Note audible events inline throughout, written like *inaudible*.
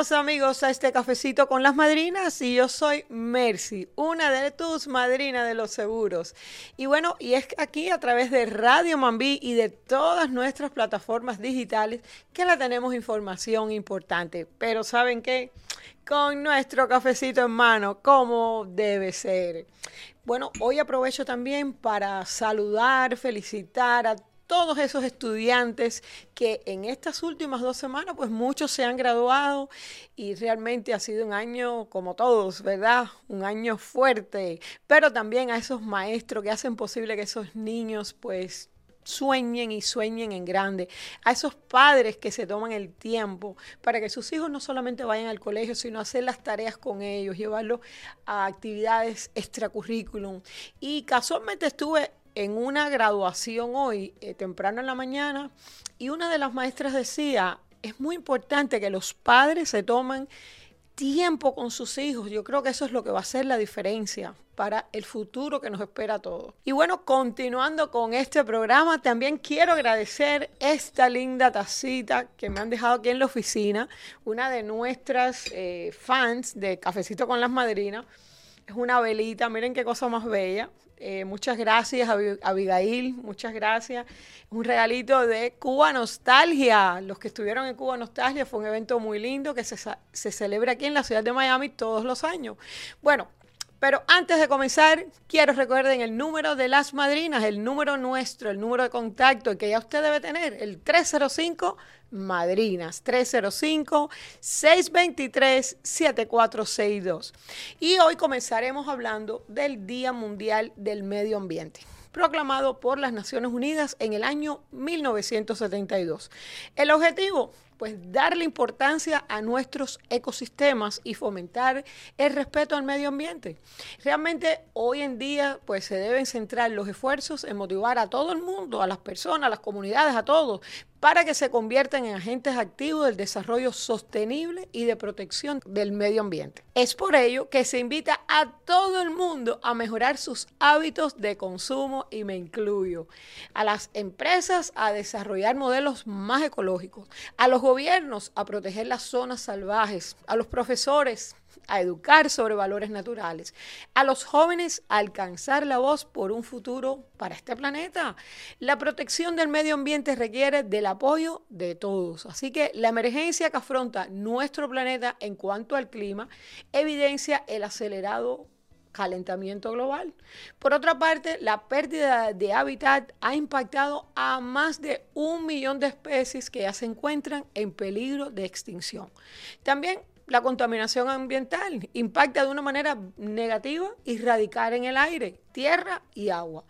Amigos a este cafecito con las madrinas y yo soy Mercy, una de tus madrinas de los seguros. Y bueno, y es aquí a través de Radio Mambí y de todas nuestras plataformas digitales que la tenemos información importante. Pero ¿saben qué? Con nuestro cafecito en mano, como debe ser. Bueno, hoy aprovecho también para saludar, felicitar a todos esos estudiantes que en estas últimas dos semanas, pues muchos se han graduado y realmente ha sido un año como todos, ¿verdad? Un año fuerte, pero también a esos maestros que hacen posible que esos niños, pues sueñen y sueñen en grande, a esos padres que se toman el tiempo para que sus hijos no solamente vayan al colegio, sino hacer las tareas con ellos, llevarlos a actividades extracurrículum. Y casualmente estuve en una graduación hoy, eh, temprano en la mañana, y una de las maestras decía, es muy importante que los padres se tomen tiempo con sus hijos. Yo creo que eso es lo que va a hacer la diferencia para el futuro que nos espera a todos. Y bueno, continuando con este programa, también quiero agradecer esta linda tacita que me han dejado aquí en la oficina, una de nuestras eh, fans de Cafecito con las Madrinas. Es una velita, miren qué cosa más bella. Eh, muchas gracias, Abigail, muchas gracias. Un regalito de Cuba Nostalgia. Los que estuvieron en Cuba Nostalgia fue un evento muy lindo que se, se celebra aquí en la ciudad de Miami todos los años. Bueno, pero antes de comenzar, quiero recuerden el número de las madrinas, el número nuestro, el número de contacto que ya usted debe tener, el 305 Madrinas, 305-623-7462. Y hoy comenzaremos hablando del Día Mundial del Medio Ambiente proclamado por las Naciones Unidas en el año 1972. El objetivo, pues darle importancia a nuestros ecosistemas y fomentar el respeto al medio ambiente. Realmente hoy en día pues se deben centrar los esfuerzos en motivar a todo el mundo, a las personas, a las comunidades, a todos, para que se conviertan en agentes activos del desarrollo sostenible y de protección del medio ambiente. Es por ello que se invita a todo el mundo a mejorar sus hábitos de consumo y me incluyo, a las empresas a desarrollar modelos más ecológicos, a los gobiernos a proteger las zonas salvajes, a los profesores a educar sobre valores naturales, a los jóvenes a alcanzar la voz por un futuro para este planeta. La protección del medio ambiente requiere del apoyo de todos, así que la emergencia que afronta nuestro planeta en cuanto al clima evidencia el acelerado calentamiento global. Por otra parte, la pérdida de hábitat ha impactado a más de un millón de especies que ya se encuentran en peligro de extinción. También la contaminación ambiental impacta de una manera negativa y radical en el aire, tierra y agua.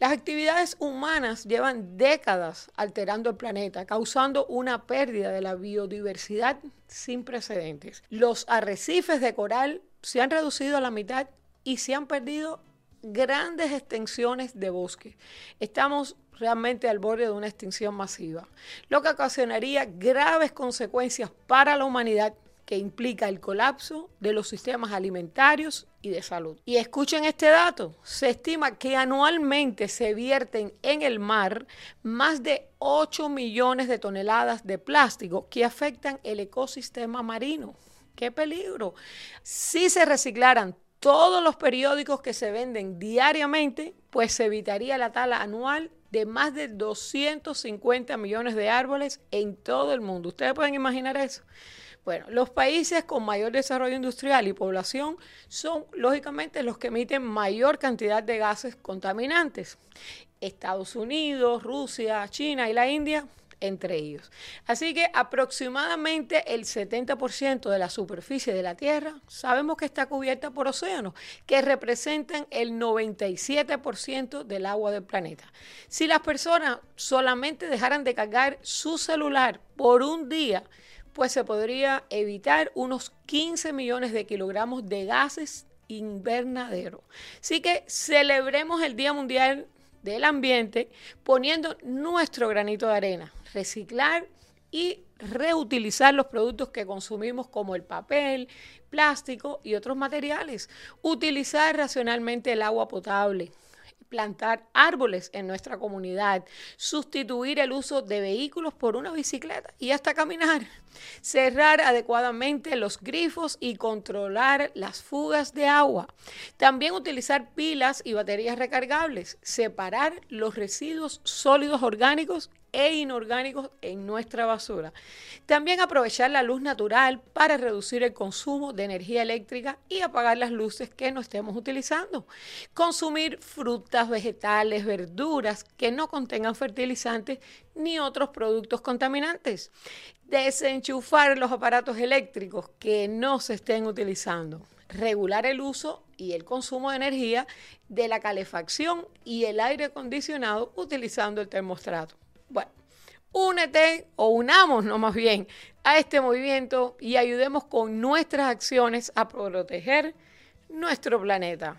Las actividades humanas llevan décadas alterando el planeta, causando una pérdida de la biodiversidad sin precedentes. Los arrecifes de coral se han reducido a la mitad y se han perdido grandes extensiones de bosque. Estamos realmente al borde de una extinción masiva, lo que ocasionaría graves consecuencias para la humanidad que implica el colapso de los sistemas alimentarios y de salud. Y escuchen este dato, se estima que anualmente se vierten en el mar más de 8 millones de toneladas de plástico que afectan el ecosistema marino. ¡Qué peligro! Si se reciclaran todos los periódicos que se venden diariamente, pues se evitaría la tala anual de más de 250 millones de árboles en todo el mundo. ¿Ustedes pueden imaginar eso? Bueno, los países con mayor desarrollo industrial y población son lógicamente los que emiten mayor cantidad de gases contaminantes. Estados Unidos, Rusia, China y la India entre ellos. Así que aproximadamente el 70% de la superficie de la Tierra sabemos que está cubierta por océanos, que representan el 97% del agua del planeta. Si las personas solamente dejaran de cargar su celular por un día, pues se podría evitar unos 15 millones de kilogramos de gases invernadero. Así que celebremos el Día Mundial del Ambiente poniendo nuestro granito de arena, reciclar y reutilizar los productos que consumimos como el papel, plástico y otros materiales, utilizar racionalmente el agua potable, plantar árboles en nuestra comunidad, sustituir el uso de vehículos por una bicicleta y hasta caminar, cerrar adecuadamente los grifos y controlar las fugas de agua. También utilizar pilas y baterías recargables, separar los residuos sólidos orgánicos e inorgánicos en nuestra basura. También aprovechar la luz natural para reducir el consumo de energía eléctrica y apagar las luces que no estemos utilizando. Consumir frutas, vegetales, verduras que no contengan fertilizantes ni otros productos contaminantes. Desenchufar los aparatos eléctricos que no se estén utilizando regular el uso y el consumo de energía de la calefacción y el aire acondicionado utilizando el termostrato. Bueno, únete o unamos, no más bien, a este movimiento y ayudemos con nuestras acciones a proteger nuestro planeta.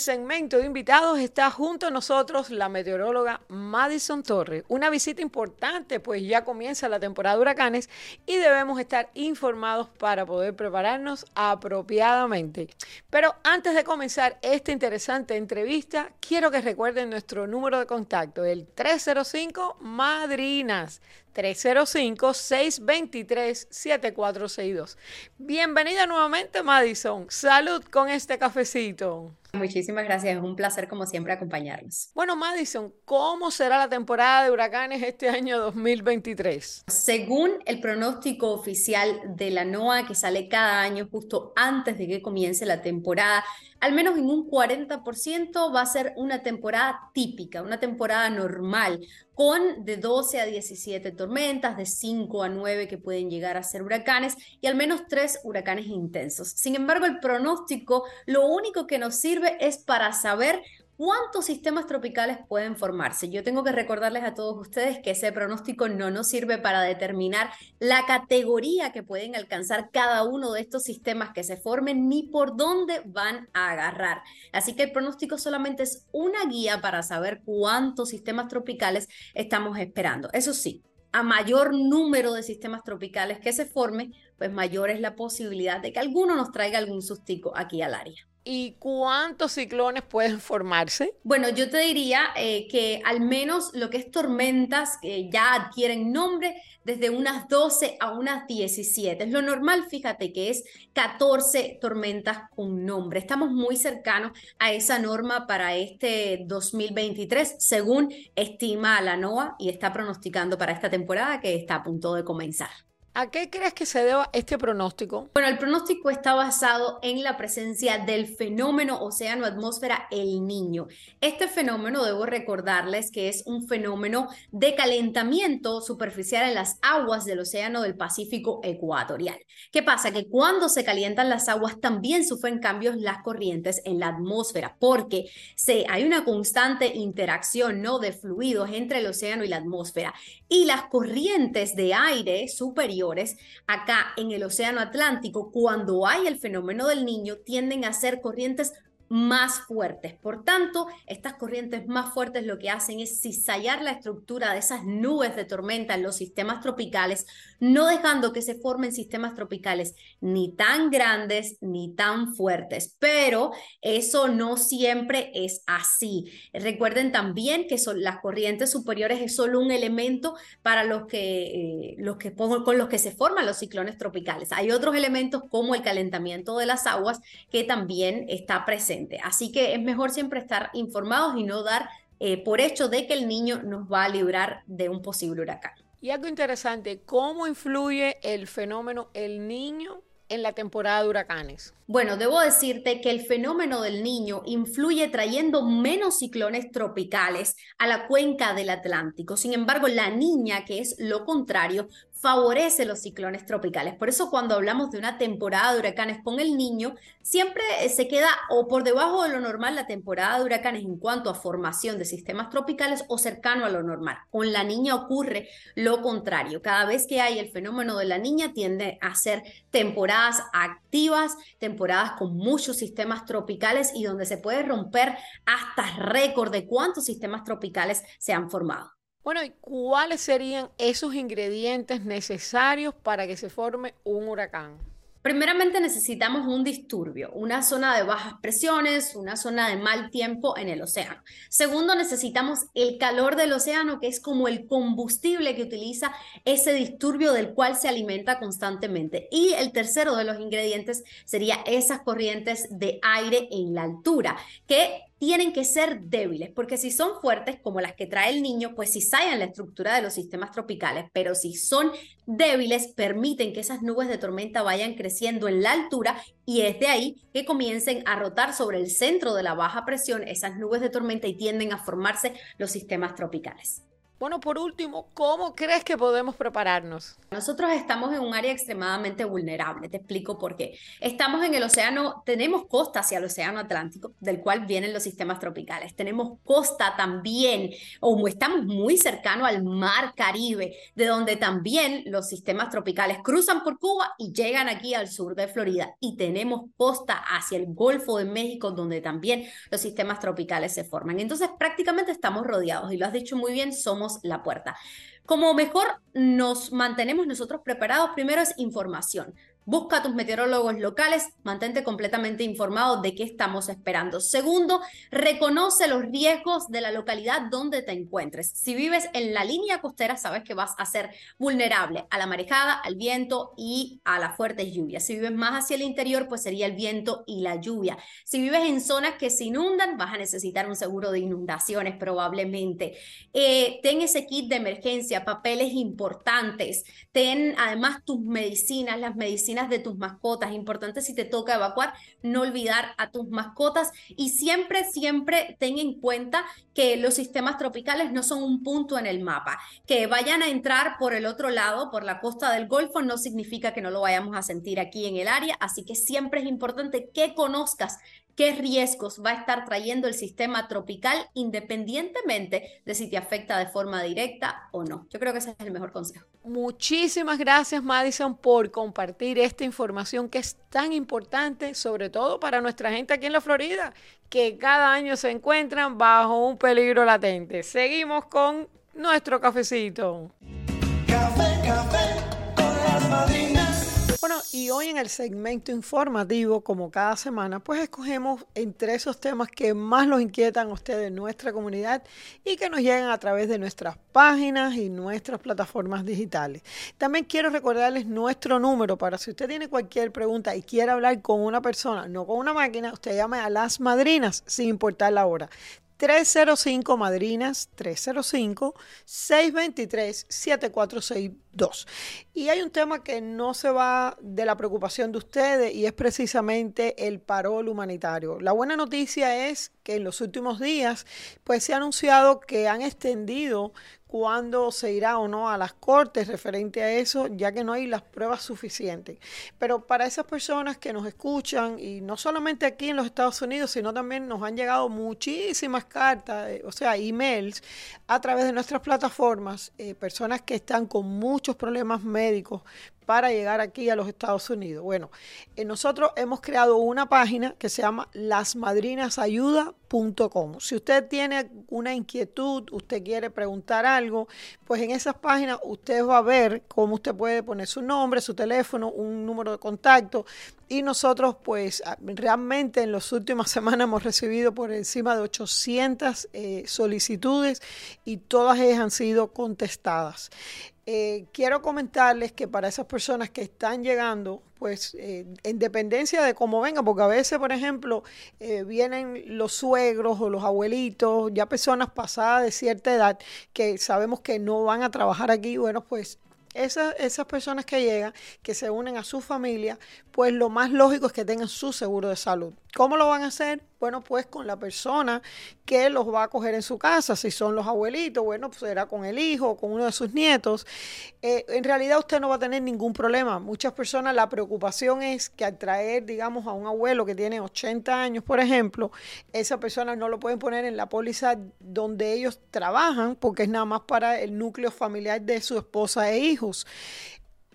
Segmento de invitados está junto a nosotros la meteoróloga Madison Torres. Una visita importante, pues ya comienza la temporada de huracanes y debemos estar informados para poder prepararnos apropiadamente. Pero antes de comenzar esta interesante entrevista, quiero que recuerden nuestro número de contacto, el 305 Madrinas. 305-623-7462. Bienvenida nuevamente, Madison. Salud con este cafecito. Muchísimas gracias, es un placer como siempre acompañarnos. Bueno, Madison, ¿cómo será la temporada de huracanes este año 2023? Según el pronóstico oficial de la NOAA que sale cada año justo antes de que comience la temporada, al menos en un 40% va a ser una temporada típica, una temporada normal, con de 12 a 17 tormentas, de 5 a 9 que pueden llegar a ser huracanes y al menos 3 huracanes intensos. Sin embargo, el pronóstico lo único que nos sirve es para saber ¿Cuántos sistemas tropicales pueden formarse? Yo tengo que recordarles a todos ustedes que ese pronóstico no nos sirve para determinar la categoría que pueden alcanzar cada uno de estos sistemas que se formen ni por dónde van a agarrar. Así que el pronóstico solamente es una guía para saber cuántos sistemas tropicales estamos esperando. Eso sí, a mayor número de sistemas tropicales que se forme, pues mayor es la posibilidad de que alguno nos traiga algún sustico aquí al área. ¿Y cuántos ciclones pueden formarse? Bueno, yo te diría eh, que al menos lo que es tormentas que ya adquieren nombre desde unas 12 a unas 17. Es lo normal, fíjate que es 14 tormentas con nombre. Estamos muy cercanos a esa norma para este 2023, según estima la NOAA y está pronosticando para esta temporada que está a punto de comenzar. ¿A qué crees que se deba este pronóstico? Bueno, el pronóstico está basado en la presencia del fenómeno océano-atmósfera El Niño. Este fenómeno, debo recordarles que es un fenómeno de calentamiento superficial en las aguas del Océano del Pacífico Ecuatorial. ¿Qué pasa? Que cuando se calientan las aguas también sufren cambios las corrientes en la atmósfera, porque se, hay una constante interacción ¿no? de fluidos entre el océano y la atmósfera. Y las corrientes de aire superior acá en el Océano Atlántico, cuando hay el fenómeno del niño, tienden a ser corrientes más fuertes. Por tanto, estas corrientes más fuertes lo que hacen es cizallar la estructura de esas nubes de tormenta en los sistemas tropicales, no dejando que se formen sistemas tropicales ni tan grandes ni tan fuertes. Pero eso no siempre es así. Recuerden también que son, las corrientes superiores es solo un elemento para los que, eh, los que con los que se forman los ciclones tropicales. Hay otros elementos como el calentamiento de las aguas que también está presente Así que es mejor siempre estar informados y no dar eh, por hecho de que el niño nos va a librar de un posible huracán. Y algo interesante, ¿cómo influye el fenómeno el niño en la temporada de huracanes? Bueno, debo decirte que el fenómeno del niño influye trayendo menos ciclones tropicales a la cuenca del Atlántico. Sin embargo, la niña, que es lo contrario, favorece los ciclones tropicales. Por eso cuando hablamos de una temporada de huracanes con el niño, siempre eh, se queda o por debajo de lo normal la temporada de huracanes en cuanto a formación de sistemas tropicales o cercano a lo normal. Con la niña ocurre lo contrario. Cada vez que hay el fenómeno de la niña tiende a ser temporadas activas, temporadas con muchos sistemas tropicales y donde se puede romper hasta récord de cuántos sistemas tropicales se han formado. Bueno, ¿y cuáles serían esos ingredientes necesarios para que se forme un huracán? Primeramente necesitamos un disturbio, una zona de bajas presiones, una zona de mal tiempo en el océano. Segundo, necesitamos el calor del océano, que es como el combustible que utiliza ese disturbio del cual se alimenta constantemente. Y el tercero de los ingredientes sería esas corrientes de aire en la altura, que tienen que ser débiles, porque si son fuertes, como las que trae el niño, pues en la estructura de los sistemas tropicales, pero si son débiles, permiten que esas nubes de tormenta vayan creciendo en la altura y es de ahí que comiencen a rotar sobre el centro de la baja presión esas nubes de tormenta y tienden a formarse los sistemas tropicales. Bueno, por último, ¿cómo crees que podemos prepararnos? Nosotros estamos en un área extremadamente vulnerable, te explico por qué. Estamos en el océano, tenemos costa hacia el océano Atlántico, del cual vienen los sistemas tropicales. Tenemos costa también, o estamos muy cercano al mar Caribe, de donde también los sistemas tropicales cruzan por Cuba y llegan aquí al sur de Florida. Y tenemos costa hacia el Golfo de México, donde también los sistemas tropicales se forman. Entonces, prácticamente estamos rodeados, y lo has dicho muy bien, somos la puerta. Como mejor nos mantenemos nosotros preparados, primero es información. Busca a tus meteorólogos locales, mantente completamente informado de qué estamos esperando. Segundo, reconoce los riesgos de la localidad donde te encuentres. Si vives en la línea costera, sabes que vas a ser vulnerable a la marejada, al viento y a las fuertes lluvias. Si vives más hacia el interior, pues sería el viento y la lluvia. Si vives en zonas que se inundan, vas a necesitar un seguro de inundaciones probablemente. Eh, ten ese kit de emergencia, papeles importantes. Ten además tus medicinas, las medicinas de tus mascotas. Importante si te toca evacuar, no olvidar a tus mascotas y siempre, siempre ten en cuenta que los sistemas tropicales no son un punto en el mapa. Que vayan a entrar por el otro lado, por la costa del Golfo, no significa que no lo vayamos a sentir aquí en el área. Así que siempre es importante que conozcas qué riesgos va a estar trayendo el sistema tropical independientemente de si te afecta de forma directa o no. Yo creo que ese es el mejor consejo. Muchísimas gracias Madison por compartir esta información que es tan importante, sobre todo para nuestra gente aquí en la Florida, que cada año se encuentran bajo un peligro latente. Seguimos con nuestro cafecito. Café, café con las y hoy en el segmento informativo, como cada semana, pues escogemos entre esos temas que más los inquietan a ustedes en nuestra comunidad y que nos llegan a través de nuestras páginas y nuestras plataformas digitales. También quiero recordarles nuestro número para si usted tiene cualquier pregunta y quiere hablar con una persona, no con una máquina, usted llame a las madrinas sin importar la hora. 305 Madrinas 305 623 7462. Y hay un tema que no se va de la preocupación de ustedes y es precisamente el parol humanitario. La buena noticia es que en los últimos días pues se ha anunciado que han extendido cuándo se irá o no a las cortes referente a eso, ya que no hay las pruebas suficientes. Pero para esas personas que nos escuchan, y no solamente aquí en los Estados Unidos, sino también nos han llegado muchísimas cartas, eh, o sea, emails, a través de nuestras plataformas, eh, personas que están con muchos problemas médicos para llegar aquí a los Estados Unidos. Bueno, eh, nosotros hemos creado una página que se llama lasmadrinasayuda.com. Si usted tiene una inquietud, usted quiere preguntar algo, pues en esas páginas usted va a ver cómo usted puede poner su nombre, su teléfono, un número de contacto y nosotros pues realmente en las últimas *laughs* semanas hemos recibido por encima de 800 eh, solicitudes y todas ellas han sido contestadas. Eh, quiero comentarles que para esas personas que están llegando, pues eh, en dependencia de cómo vengan, porque a veces, por ejemplo, vienen los suegros o los abuelitos, ya personas pasadas de cierta edad, que sabemos que no van a trabajar aquí, bueno, pues esas, esas personas que llegan, que se unen a su familia, pues lo más lógico es que tengan su seguro de salud. ¿Cómo lo van a hacer? Bueno, pues con la persona que los va a coger en su casa. Si son los abuelitos, bueno, pues será con el hijo con uno de sus nietos. Eh, en realidad usted no va a tener ningún problema. Muchas personas la preocupación es que al traer, digamos, a un abuelo que tiene 80 años, por ejemplo, esa persona no lo pueden poner en la póliza donde ellos trabajan porque es nada más para el núcleo familiar de su esposa e hijos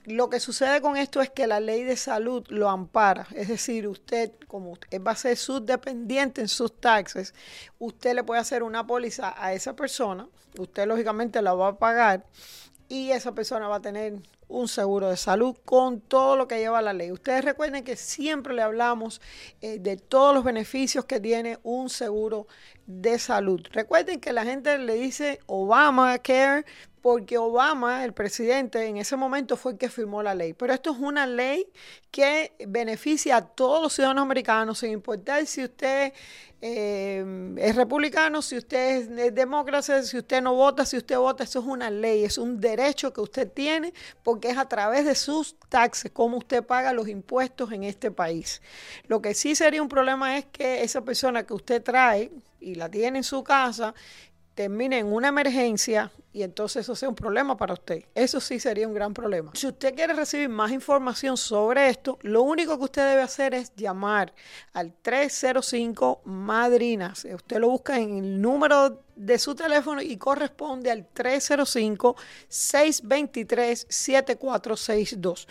lo que sucede con esto es que la ley de salud lo ampara, es decir, usted, como usted va a ser subdependiente en sus taxes, usted le puede hacer una póliza a esa persona, usted lógicamente la va a pagar y esa persona va a tener un seguro de salud con todo lo que lleva la ley. Ustedes recuerden que siempre le hablamos eh, de todos los beneficios que tiene un seguro de salud. Recuerden que la gente le dice Obamacare porque Obama, el presidente, en ese momento fue el que firmó la ley. Pero esto es una ley que beneficia a todos los ciudadanos americanos, sin importar si usted eh, es republicano, si usted es demócrata, si usted no vota, si usted vota, eso es una ley, es un derecho que usted tiene porque es a través de sus taxes, cómo usted paga los impuestos en este país. Lo que sí sería un problema es que esa persona que usted trae y la tiene en su casa, termine en una emergencia y entonces eso sea un problema para usted. Eso sí sería un gran problema. Si usted quiere recibir más información sobre esto, lo único que usted debe hacer es llamar al 305 Madrinas. Usted lo busca en el número de su teléfono y corresponde al 305 623 7462.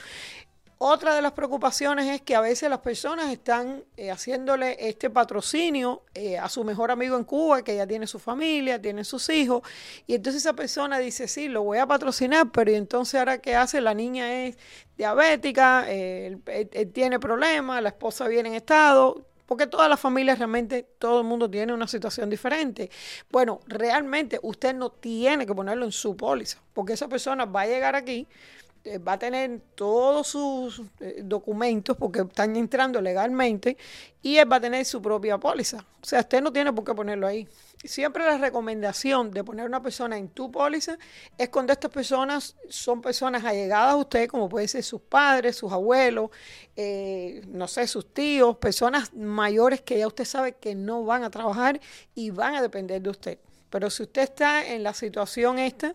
Otra de las preocupaciones es que a veces las personas están eh, haciéndole este patrocinio eh, a su mejor amigo en Cuba, que ya tiene su familia, tiene sus hijos, y entonces esa persona dice, sí, lo voy a patrocinar, pero ¿y entonces ahora qué hace? La niña es diabética, eh, él, tiene problemas, la esposa viene en estado, porque todas las familias realmente, todo el mundo tiene una situación diferente. Bueno, realmente usted no tiene que ponerlo en su póliza, porque esa persona va a llegar aquí eh, va a tener todos sus eh, documentos porque están entrando legalmente y él va a tener su propia póliza. O sea, usted no tiene por qué ponerlo ahí. Siempre la recomendación de poner una persona en tu póliza es cuando estas personas son personas allegadas a usted, como pueden ser sus padres, sus abuelos, eh, no sé, sus tíos, personas mayores que ya usted sabe que no van a trabajar y van a depender de usted. Pero si usted está en la situación esta,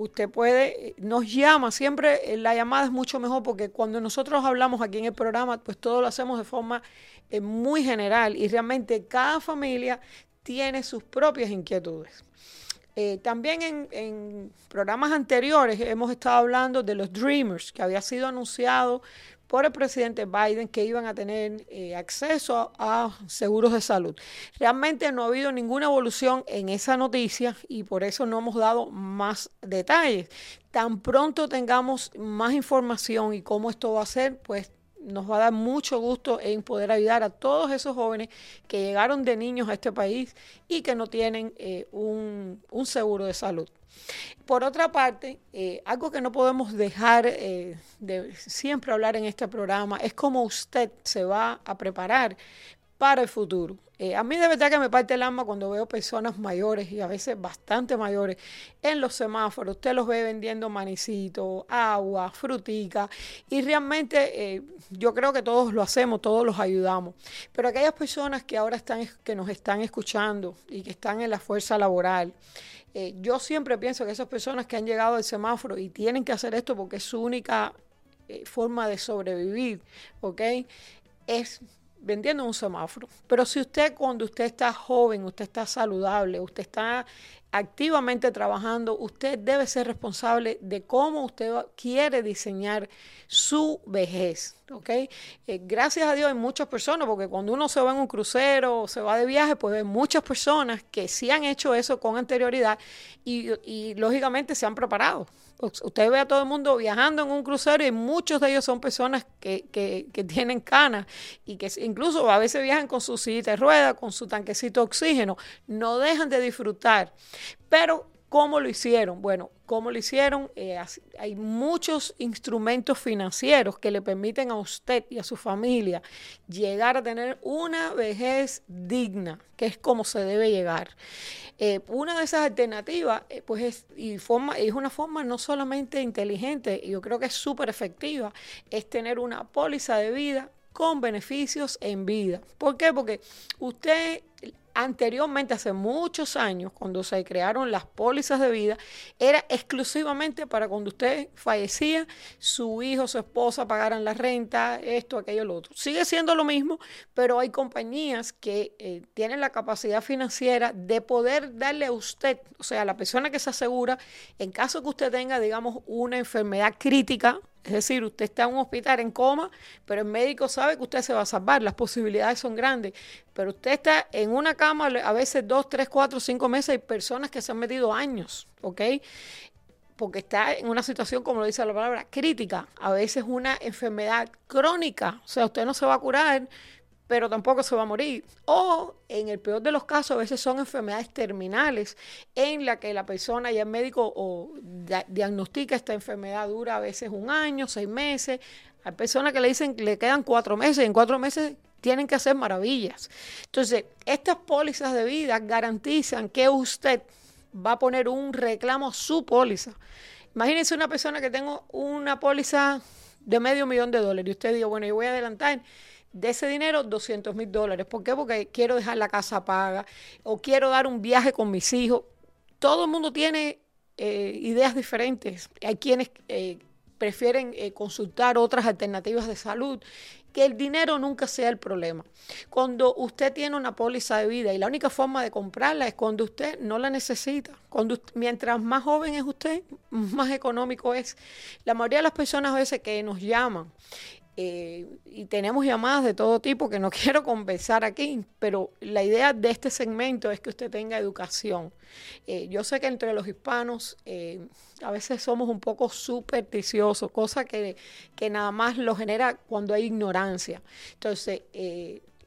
usted puede, nos llama, siempre eh, la llamada es mucho mejor porque cuando nosotros hablamos aquí en el programa, pues todo lo hacemos de forma eh, muy general y realmente cada familia tiene sus propias inquietudes. Eh, también en, en, programas anteriores hemos estado hablando de los Dreamers, que había sido anunciado por el presidente Biden que iban a tener eh, acceso a, seguros de salud. Realmente no ha habido ninguna evolución en esa noticia y por eso no hemos dado más detalles. Tan pronto tengamos más información y cómo esto va a ser, pues nos va a dar mucho gusto en poder ayudar a todos esos jóvenes que llegaron de niños a este país y que no tienen eh, un seguro de salud. Por otra parte, eh, algo que no podemos dejar eh, de siempre hablar en este programa es cómo usted se va a preparar para el futuro. Eh, a mí de verdad que me parte el alma cuando veo personas mayores y a veces bastante mayores en los semáforos. Usted los ve vendiendo manicitos, agua, frutica y realmente yo creo que todos lo hacemos, todos los ayudamos. Pero aquellas personas que ahora están, que nos están escuchando y que están en la fuerza laboral, eh, yo siempre pienso que esas personas que han llegado al semáforo y tienen que hacer esto porque es su única eh, forma de sobrevivir, ¿ok? Es vendiendo un semáforo. Pero si usted cuando usted está joven, usted está saludable, usted está activamente trabajando, usted debe ser responsable de cómo usted quiere diseñar su vejez. ¿ok? Eh, gracias a Dios hay muchas personas, porque cuando uno se va en un crucero o se va de viaje, pues hay muchas personas que sí han hecho eso con anterioridad y, lógicamente se han preparado. Usted ve a todo el mundo viajando en un crucero y muchos de ellos son personas que, que, que tienen canas y que incluso a veces viajan con su silla de rueda, con su tanquecito de oxígeno. No dejan de disfrutar. Pero ¿Cómo lo hicieron? Bueno, ¿cómo lo hicieron? Eh, hay muchos instrumentos financieros que le permiten a usted y a su familia llegar a tener una vejez digna, que es como se debe llegar. Eh, una de esas alternativas, eh, pues es, y es una forma no solamente inteligente, yo creo que es súper efectiva, es tener una póliza de vida con beneficios en vida. ¿Por qué? Porque usted anteriormente, hace muchos años, cuando se crearon las pólizas de vida, era exclusivamente para cuando usted fallecía, su hijo, su esposa pagaran la renta, esto, aquello, lo otro. Sigue siendo lo mismo, pero hay compañías que eh, tienen la capacidad financiera de poder darle a usted, o sea, a la persona que se asegura, en caso que usted tenga, digamos, una enfermedad crítica, es decir, usted está en un hospital en coma, pero el médico sabe que usted se va a salvar, las posibilidades son grandes, pero usted está en una cama a veces dos, tres, cuatro, cinco meses, hay personas que se han metido años, ¿ok? porque está en una situación, como lo dice la palabra, crítica, a veces una enfermedad crónica, o sea, usted no se va a curar, pero tampoco se va a morir. O en el peor de los casos, a veces son enfermedades terminales en la que la persona y el médico o diagnostica esta enfermedad dura a veces un año, seis meses. Hay personas que le dicen que le quedan cuatro meses en cuatro meses tienen que hacer maravillas. Entonces, estas pólizas de vida garantizan que usted va a poner un reclamo a su póliza. Imagínense una persona que tengo una póliza de medio millón de dólares y usted dice, bueno, yo voy a adelantar de ese dinero 200 mil dólares. ¿Por qué? Porque quiero dejar la casa paga o quiero dar un viaje con mis hijos. Todo el mundo tiene eh, ideas diferentes. Hay quienes eh, prefieren eh, consultar otras alternativas de salud que el dinero nunca sea el problema. Cuando usted tiene una póliza de vida y la única forma de comprarla es cuando usted no la necesita. Cuando mientras más joven es usted, más económico es. La mayoría de las personas a veces que nos llaman eh, y tenemos llamadas de todo tipo que no *laughs* quiero conversar aquí, pero la idea de este segmento es que usted tenga educación. Eh, yo sé que entre los hispanos eh, a veces somos un poco supersticiosos, cosa que, que, nada más lo genera cuando hay ignorancia. Entonces,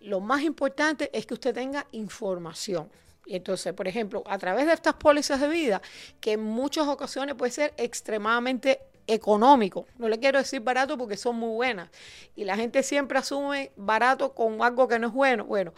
lo más importante es que usted tenga información. Entonces, por ejemplo, a través de estas pólizas de vida, que en muchas ocasiones puede ser extremadamente económico. No le quiero decir barato porque son muy buenas. Y la gente siempre asume barato con algo que no es bueno. Bueno,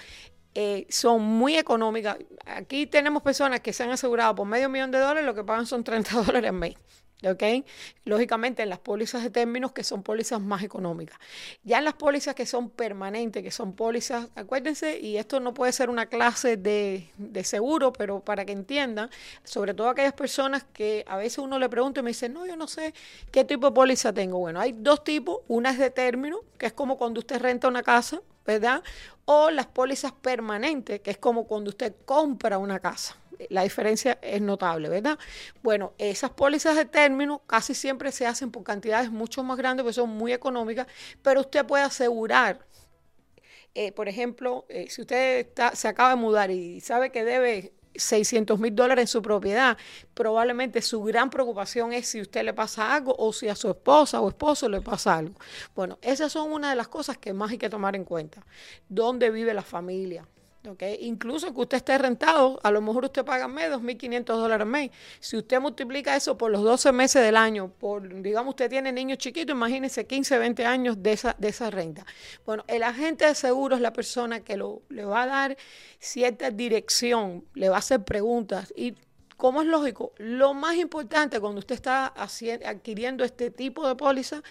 eh, son muy económicas. Aquí tenemos personas que se han asegurado por medio millón de dólares, lo que pagan son 30 *laughs* dólares al mes. ¿Ok? Lógicamente en las pólizas de términos que son pólizas más económicas. Ya en las pólizas que son permanentes, que son pólizas, acuérdense, y esto no puede ser una clase de, de, seguro, pero para que entiendan, sobre todo aquellas personas que a veces uno le pregunta y me dice, no, yo no sé qué tipo de póliza tengo. Bueno, hay dos tipos, una es de término, que es como cuando usted renta una casa, ¿verdad? O las pólizas permanentes, que es como cuando usted compra una casa la diferencia es notable, ¿verdad? Bueno, esas pólizas de término casi siempre se hacen por cantidades mucho más grandes, porque son muy económicas, pero usted puede asegurar eh, por ejemplo, eh, si usted se acaba de mudar y sabe que debe 600 mil dólares en su propiedad, probablemente su gran preocupación es si usted le pasa algo o si a su esposa o esposo le pasa algo. Bueno, esas son una de las cosas que más hay que tomar en cuenta. ¿Dónde vive la familia? Incluso que usted esté rentado, a lo mejor usted paga mes 2.500 dólares al mes. Si usted multiplica eso por los 12 meses del año, por, digamos, usted tiene niños chiquitos, imagínese 15, 20 años de esa, de esa renta. Bueno, el agente de seguros es la persona que lo, le va a dar cierta dirección, le va a hacer preguntas y como es lógico, lo más importante cuando usted está adquiriendo este tipo de póliza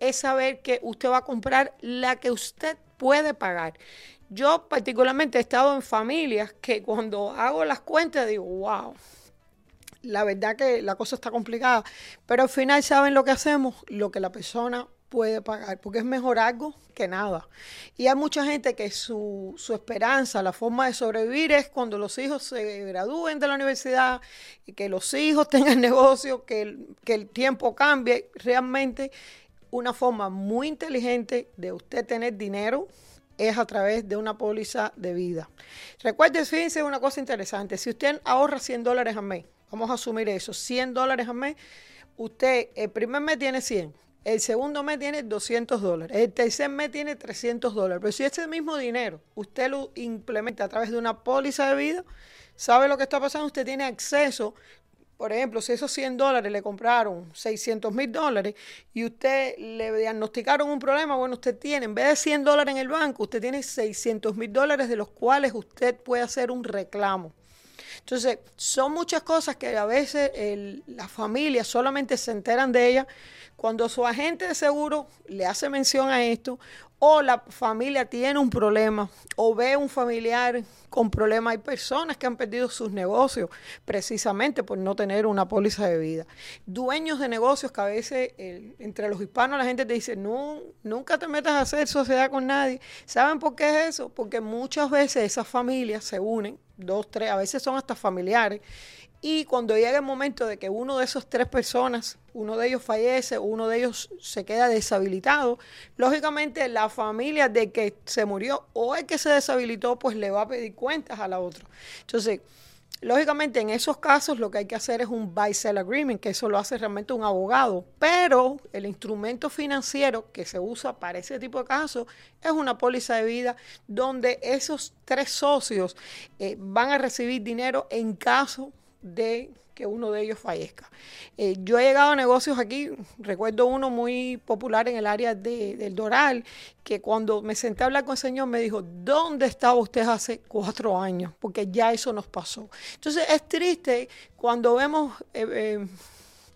es saber que usted va a comprar la que usted puede pagar. Yo particularmente he estado en familias que cuando hago las cuentas digo, wow, la verdad que la cosa está complicada, pero al final saben lo que hacemos, lo que la persona puede pagar, porque es mejor algo que nada. Y hay mucha gente que su, su esperanza, la forma de sobrevivir es cuando los hijos se gradúen de la universidad, y que los hijos *laughs* tengan negocio, que que el tiempo cambie. Realmente una forma muy inteligente de usted tener dinero es a través de una póliza de vida. Recuerde, fíjense una cosa interesante, si usted ahorra 100 dólares al mes, vamos a asumir eso, 100 dólares al mes, usted el primer mes tiene 100, el segundo mes tiene 200 dólares, el tercer mes tiene 300 dólares, pero si ese mismo dinero usted lo implementa a través de una póliza de vida, ¿sabe lo que está pasando? Usted tiene acceso por ejemplo, si esos 100 dólares le compraron 600 mil dólares y usted le diagnosticaron un problema, bueno, usted tiene, en vez de 100 dólares en el banco, usted tiene 600 mil dólares de los cuales usted puede hacer un reclamo. Entonces, son muchas cosas que a veces las familias solamente se enteran de ellas cuando su agente de seguro le hace mención a esto o la familia tiene un problema o ve un familiar con problemas. Hay personas que han perdido sus negocios precisamente por no tener una póliza de vida. Dueños de negocios que a veces entre los hispanos la gente te dice, no, nunca te metas a hacer sociedad con nadie. ¿Saben por qué es eso? Porque muchas veces esas familias se unen, dos, tres, a veces son hasta familiares y cuando llega el momento de que uno de esas tres personas, uno de ellos fallece, uno de ellos se queda deshabilitado, lógicamente la familia de que se murió o el que se deshabilitó, pues le va a pedir cuentas a la otra. Entonces, Lógicamente, en esos casos lo que hay que hacer es un buy-sell agreement, que eso lo hace realmente un abogado, pero el instrumento financiero que se usa para ese tipo de casos es una póliza de vida donde esos tres socios eh, van a recibir dinero en caso de que uno de ellos fallezca. Eh, yo he llegado a negocios aquí, recuerdo uno muy popular en el área del Doral, que cuando me senté a hablar con el señor me dijo, ¿dónde estaba usted hace cuatro años? Porque ya eso nos pasó. Entonces es triste cuando vemos... Eh, eh,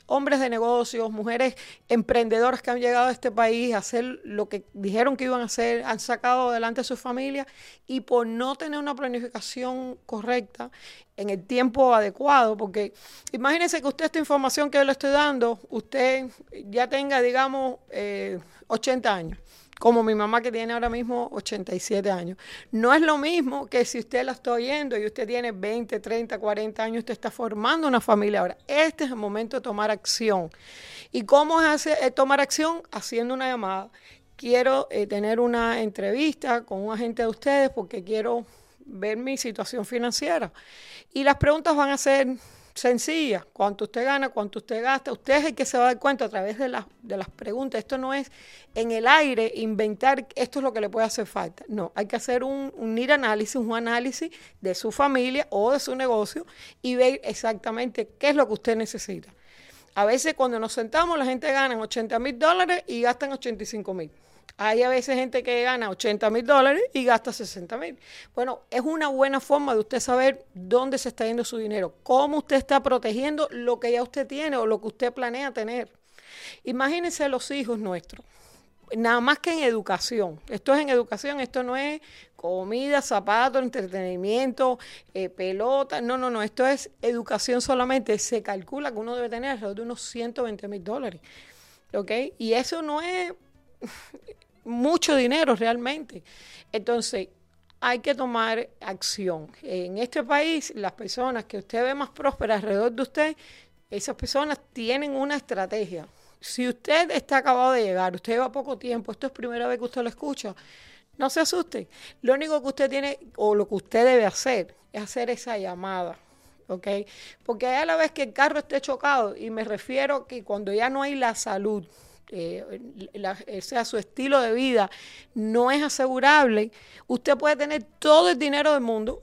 hombres de negocios, mujeres emprendedoras que han llegado a este país a hacer lo que dijeron que iban a hacer, han sacado adelante a su familia y por no tener una planificación correcta en el tiempo adecuado, porque imagínense que usted esta información que yo le estoy dando, usted ya tenga, digamos, 80 eh, años como mi mamá que tiene ahora mismo 87 años. No es lo mismo que si usted la está oyendo y usted tiene 20, 30, 40 años, usted está formando una familia ahora. Este es el momento de tomar acción. ¿Y cómo es hacer, eh, tomar acción? Haciendo una llamada. Quiero eh, tener una entrevista con un agente de ustedes porque quiero ver mi situación financiera. Y las preguntas van a ser sencilla, cuánto usted gana, cuánto usted gasta, usted es el que se va a dar cuenta a través de, de las preguntas. Esto no es en el aire inventar esto es lo que le puede hacer falta. No, hay que hacer un, un análisis, un análisis de su familia o de su negocio y ver exactamente qué es lo que usted necesita. A veces cuando nos sentamos la gente gana 80 mil dólares y gastan 85 mil. Hay a veces gente que gana 80 mil dólares y gasta 60 mil. Bueno, es una buena forma de usted saber dónde se está yendo su dinero, cómo usted está protegiendo lo que ya usted tiene o lo que usted planea tener. Imagínense los hijos nuestros, nada más que en educación. Esto es en educación, esto no es comida, zapatos, entretenimiento, eh, pelota. No, no, no, esto es educación solamente. Se calcula que uno debe tener alrededor de unos 120 mil dólares. ¿Ok? Y eso no es mucho dinero realmente. Entonces, hay que tomar acción. En este país, las personas que usted ve más prósperas alrededor de usted, esas personas tienen una estrategia. Si usted está acabado de llegar, usted lleva poco tiempo, esto es primera vez que usted lo escucha, no se asuste. Lo único que usted tiene o lo que usted debe hacer es hacer esa llamada. ¿ok? Porque a la vez que el carro esté chocado, y me refiero que cuando ya no hay la salud, eh, sea su estilo de vida no es asegurable, usted puede tener todo el dinero del mundo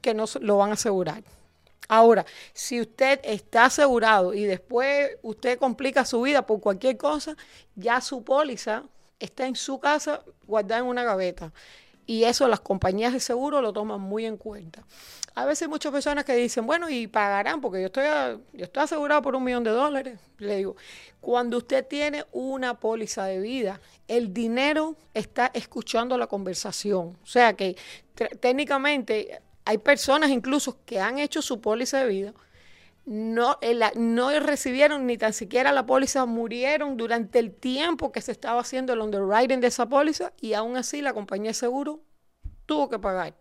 que no lo van a asegurar. Ahora, si usted está asegurado y después usted complica su vida por cualquier cosa, ya su póliza está en su casa guardada en una gaveta. Y eso las compañías de seguro lo toman muy en cuenta. A veces muchas personas que dicen, bueno, y pagarán porque yo estoy, yo estoy asegurado por un millón de dólares. Le digo, cuando usted tiene una póliza de vida, el dinero está escuchando la conversación. O sea que técnicamente hay personas incluso que han hecho su póliza de vida, no, no recibieron ni tan siquiera la póliza, murieron durante el tiempo que se estaba haciendo el underwriting de esa póliza y aún así la compañía de seguro tuvo que pagar.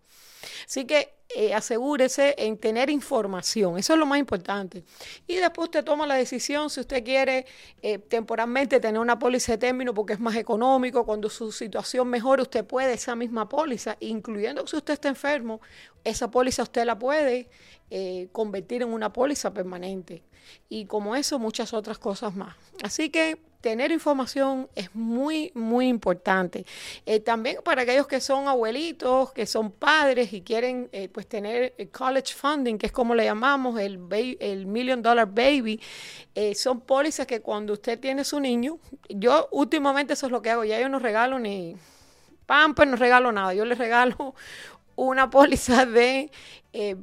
Así que eh, asegúrese en tener información, eso es lo más importante. Y después usted toma la decisión si usted quiere eh, temporalmente tener una póliza de término porque es más económico, cuando su situación mejore usted puede esa misma póliza, incluyendo si usted está enfermo, esa póliza usted la puede eh, convertir en una póliza permanente. Y como eso, muchas otras cosas más. Así que tener información es muy, muy importante. Eh, también para aquellos que son abuelitos, que son padres y quieren eh, pues tener college funding, que es como le llamamos, el, el Million Dollar Baby, eh, son pólizas que cuando usted tiene su niño, yo últimamente eso es lo que hago, ya yo no regalo ni pamper, no regalo nada, yo les regalo *laughs* una póliza de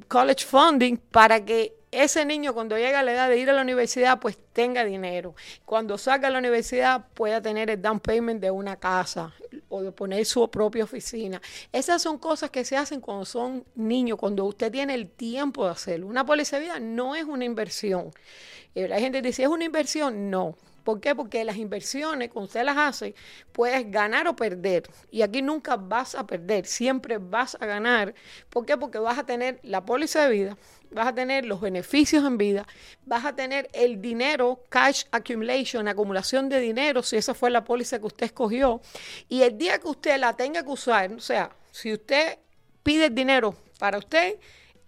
college funding para que ese niño cuando llega a la edad de ir a la universidad, pues tenga dinero. Cuando salga a la universidad pueda tener el down payment de una casa o de poner su propia oficina. Esas son cosas que se hacen cuando son niños, cuando usted tiene el tiempo de hacerlo. Una póliza de vida no es una inversión. La gente dice, ¿es una inversión? No. ¿Por qué? Porque las inversiones, cuando usted las hace, puedes ganar o perder. Y aquí nunca vas a perder, siempre vas a ganar. ¿Por qué? Porque vas a tener la póliza de vida, vas a tener los beneficios en vida, vas a tener el dinero, cash accumulation, acumulación de dinero, si esa fue la póliza que usted escogió. Y el día que usted la tenga que usar, o sea, si usted pide el dinero para usted,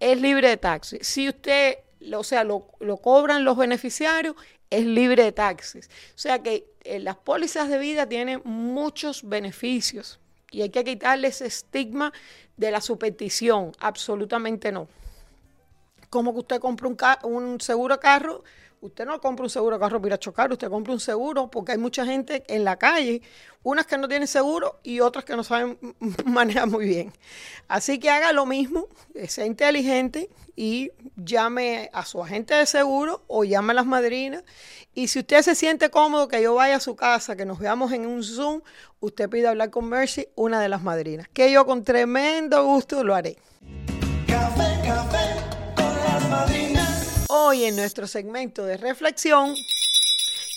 es libre de taxis. Si usted, o sea, lo, cobran los beneficiarios, es libre de taxis. O sea que eh, las pólizas de vida tienen muchos beneficios y hay que quitarle ese estigma de la superstición. Absolutamente no. Como que usted compra un, seguro carro, Usted no compra un seguro de carro para chocar, usted compra un seguro porque hay mucha gente en la calle, unas que no tienen seguro y otras que no saben *laughs* manejar muy bien. Así que haga lo mismo, sea inteligente y llame a su agente de seguro o llame a las madrinas. Y si usted se siente cómodo que yo vaya a su casa, que nos veamos en un Zoom, usted pide hablar con Mercy, una de las madrinas, que yo con tremendo gusto lo haré. Hoy en nuestro segmento de reflexión,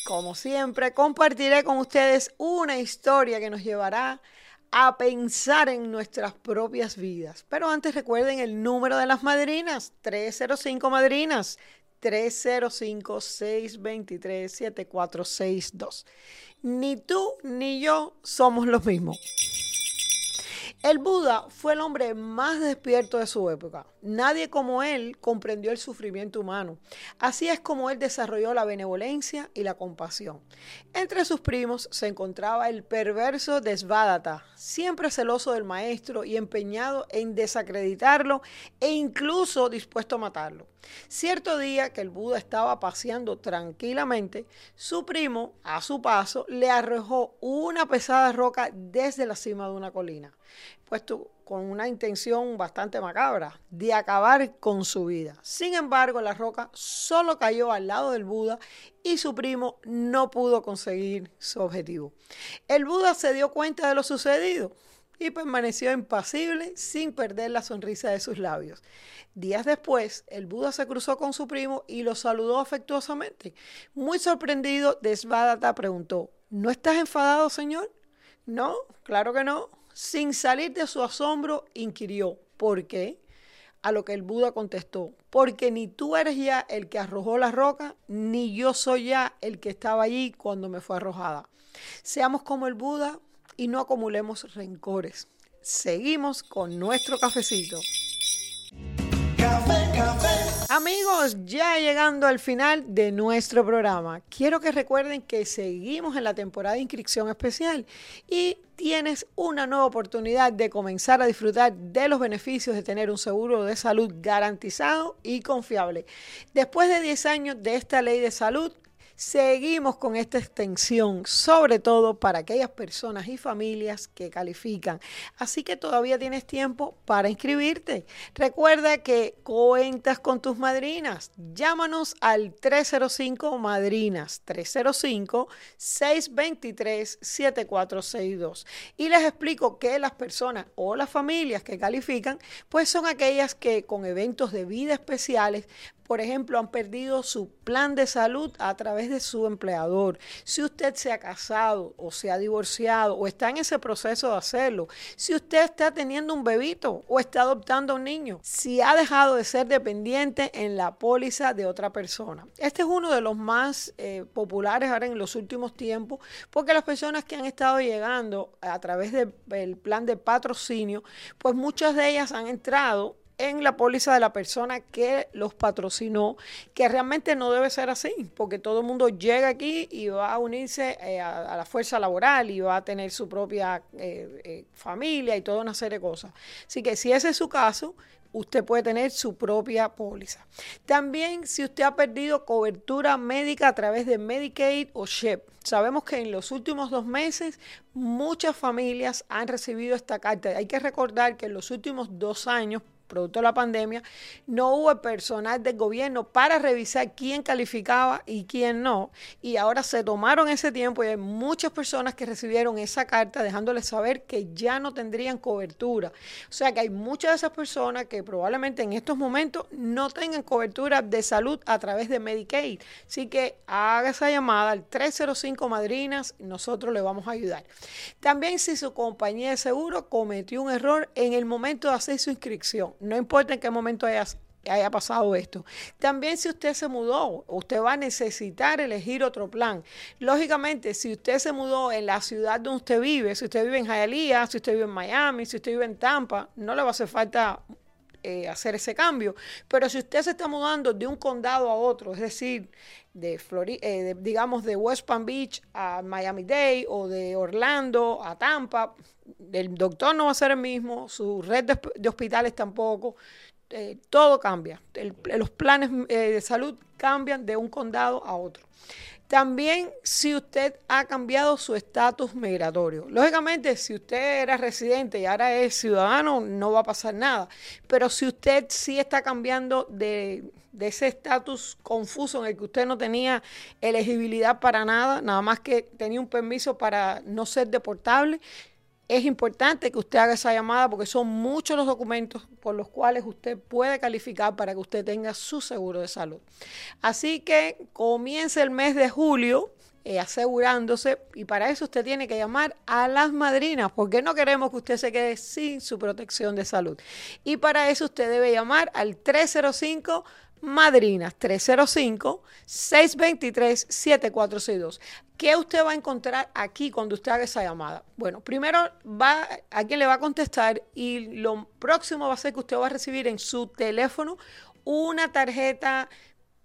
como siempre, compartiré con ustedes una historia que nos llevará a pensar en nuestras propias vidas. Pero antes recuerden el número de las madrinas, 305 madrinas, 305-623-7462. Ni tú ni yo somos los mismos. El Buda fue el hombre más despierto de su época. Nadie como él comprendió el sufrimiento humano. Así es como él desarrolló la benevolencia y la compasión. Entre sus primos se encontraba el perverso Desvadata, siempre celoso del maestro y empeñado en desacreditarlo e incluso dispuesto a matarlo. Cierto día que el Buda estaba paseando tranquilamente, su primo, a su paso, le arrojó una pesada roca desde la cima de una colina puesto con una intención bastante macabra de acabar con su vida. Sin embargo, la roca solo cayó al lado del Buda y su primo no pudo conseguir su objetivo. El Buda se dio cuenta de lo sucedido y permaneció impasible sin perder la sonrisa de sus labios. Días después, el Buda se cruzó con su primo y lo saludó afectuosamente. Muy sorprendido, Desvadata preguntó, ¿No estás enfadado, señor? No, claro que no. Sin salir de su asombro, inquirió, ¿por qué? A lo que el Buda contestó, porque ni tú eres ya el que arrojó la roca, ni yo soy ya el que estaba allí cuando me fue arrojada. Seamos como el Buda y no acumulemos rencores. Seguimos con nuestro cafecito. Amigos, ya llegando al final de nuestro programa, quiero que recuerden que seguimos en la temporada de inscripción especial y tienes una nueva oportunidad de comenzar a disfrutar de los beneficios de tener un seguro de salud garantizado y confiable. Después de 10 años de esta ley de salud, Seguimos con esta extensión, sobre todo para aquellas personas y familias que califican. Así que todavía tienes tiempo para inscribirte. Recuerda que cuentas con tus madrinas. Llámanos al 305 Madrinas, 305-623-7462. Y les explico que las personas o las familias que califican, pues son aquellas que con eventos de vida especiales por ejemplo, han perdido su plan de salud a través de su empleador. Si usted se ha casado o se ha divorciado o está en ese proceso de hacerlo, si usted está teniendo un bebito o está adoptando a un niño, si ha dejado de ser dependiente en la póliza de otra persona. Este es uno de los más eh, populares ahora en los últimos tiempos porque las personas que han estado llegando a través del plan de patrocinio, pues muchas de ellas han entrado en la póliza de la persona que los patrocinó, que realmente no debe ser así, porque todo el mundo llega aquí y va a unirse eh, a, la fuerza laboral y va a tener su propia eh, eh, familia y toda una serie de cosas. Así que si ese es su caso, usted puede tener su propia póliza. También si usted ha perdido cobertura médica a través de Medicaid o SHIP. Sabemos que en los últimos dos meses muchas familias han recibido esta carta. Hay que recordar que en los últimos dos años producto de la pandemia, no hubo personal del gobierno para revisar quién calificaba y quién no. Y ahora se tomaron ese tiempo y hay muchas personas que recibieron esa carta dejándoles saber que ya no tendrían cobertura. O sea que hay muchas de esas personas que probablemente en estos momentos no tengan cobertura de salud a través de Medicaid. Así que haga esa llamada al 305 Madrinas, nosotros le vamos a ayudar. También si su compañía de seguro cometió un error en el momento de hacer su inscripción, no importa en qué momento haya, haya pasado esto. También si usted se mudó, usted va a necesitar elegir otro plan. Lógicamente, si usted se mudó en la ciudad donde usted vive, si usted vive en Hialeah, si usted vive en Miami, si usted vive en Tampa, no le va a hacer falta eh, hacer ese cambio. Pero si usted se está mudando de un condado a otro, es decir, de, eh, digamos de West Palm Beach a Miami Dade o de Orlando a Tampa, el doctor no va a ser el mismo, su red de, hospitales tampoco, eh, todo cambia. los planes de salud cambian de un condado a otro. También si usted ha cambiado su estatus migratorio. Lógicamente, si usted era residente y ahora es ciudadano, no va a pasar nada. Pero si usted sí está cambiando de, de ese estatus confuso en el que usted no tenía elegibilidad para nada, nada más que tenía un permiso para no ser deportable, es importante que usted haga esa llamada porque son muchos los documentos por los cuales usted puede calificar para que usted tenga su seguro de salud. Así que comience el mes de julio eh, asegurándose y para eso usted tiene que llamar a las madrinas porque no queremos que usted se quede sin su protección de salud. Y para eso usted debe llamar al 305 Madrinas 305-623-7462. ¿Qué usted va a encontrar aquí cuando usted haga esa llamada? Bueno, primero va, alguien le va a contestar y lo próximo va a ser que usted va a recibir en su teléfono una tarjeta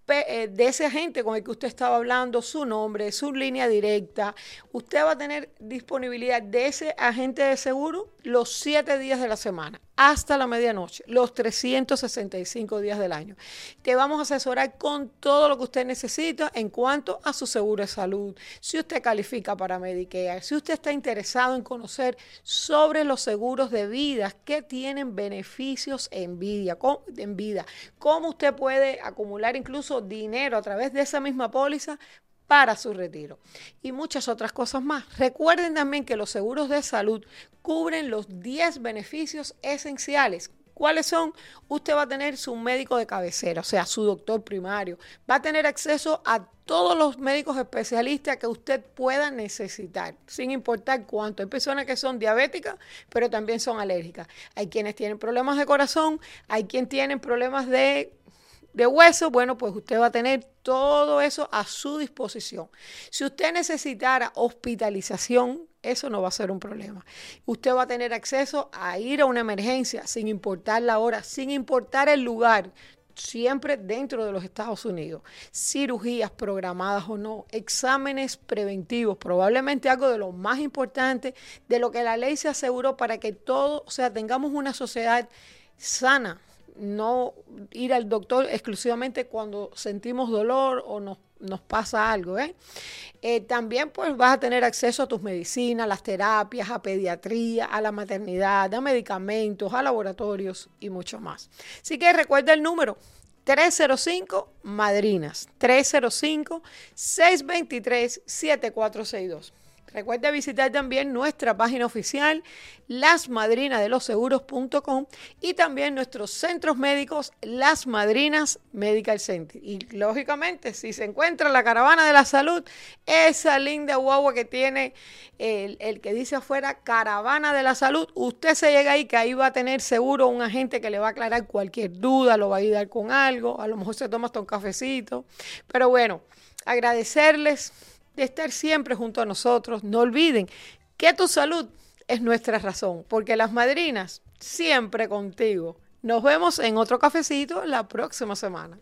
de ese agente con el que usted estaba hablando, su nombre, su línea directa. Usted va a tener disponibilidad de ese agente de seguro los siete días de la semana, hasta la medianoche, los 365 días del año. Te vamos a asesorar con todo lo que usted necesita en cuanto a su seguro de salud, si usted califica para Medicare, si usted está interesado en conocer sobre los seguros de vida que tienen beneficios en vida, en vida, cómo usted puede acumular incluso dinero a través de esa misma póliza para su retiro y muchas otras cosas más. Recuerden también que los seguros de salud cubren los 10 beneficios esenciales. ¿Cuáles son? Usted va a tener su médico de cabecera, o sea, su doctor primario. Va a tener acceso a todos los médicos especialistas que usted pueda necesitar, sin importar cuánto. Hay personas que son diabéticas, pero también son alérgicas. Hay quienes tienen problemas de corazón, hay quienes tienen problemas de de hueso, bueno, pues usted va a tener todo eso a su disposición. Si usted necesitara hospitalización, eso no va a ser un problema. Usted va a tener acceso a ir a una emergencia sin importar la hora, sin importar el lugar siempre dentro de los Estados Unidos. Cirugías programadas o no, exámenes preventivos, probablemente algo de lo más importante, de lo que la ley se aseguró para que todo, o sea, tengamos una sociedad sana, no ir al doctor exclusivamente cuando sentimos dolor o nos, nos pasa algo. ¿eh? ¿eh? también pues vas a tener acceso a tus medicinas, las terapias, a pediatría, a la maternidad, a medicamentos, a laboratorios y mucho más. Así que recuerda el número 305 Madrinas, 305 623 7462. Recuerda visitar también nuestra página oficial, lasmadrinadeloseguros.com y también nuestros centros médicos, Las Madrinas Medical Center. Y lógicamente, si se encuentra la caravana de la salud, esa linda guagua que tiene el, el que dice afuera caravana de la salud, usted se llega ahí que ahí va a tener seguro un agente que le va a aclarar cualquier duda, lo va a ayudar con algo, a lo mejor se toma hasta un cafecito. Pero bueno, agradecerles de estar siempre junto a nosotros. No olviden que tu salud es nuestra razón, porque las madrinas siempre contigo. Nos vemos en otro cafecito la próxima semana.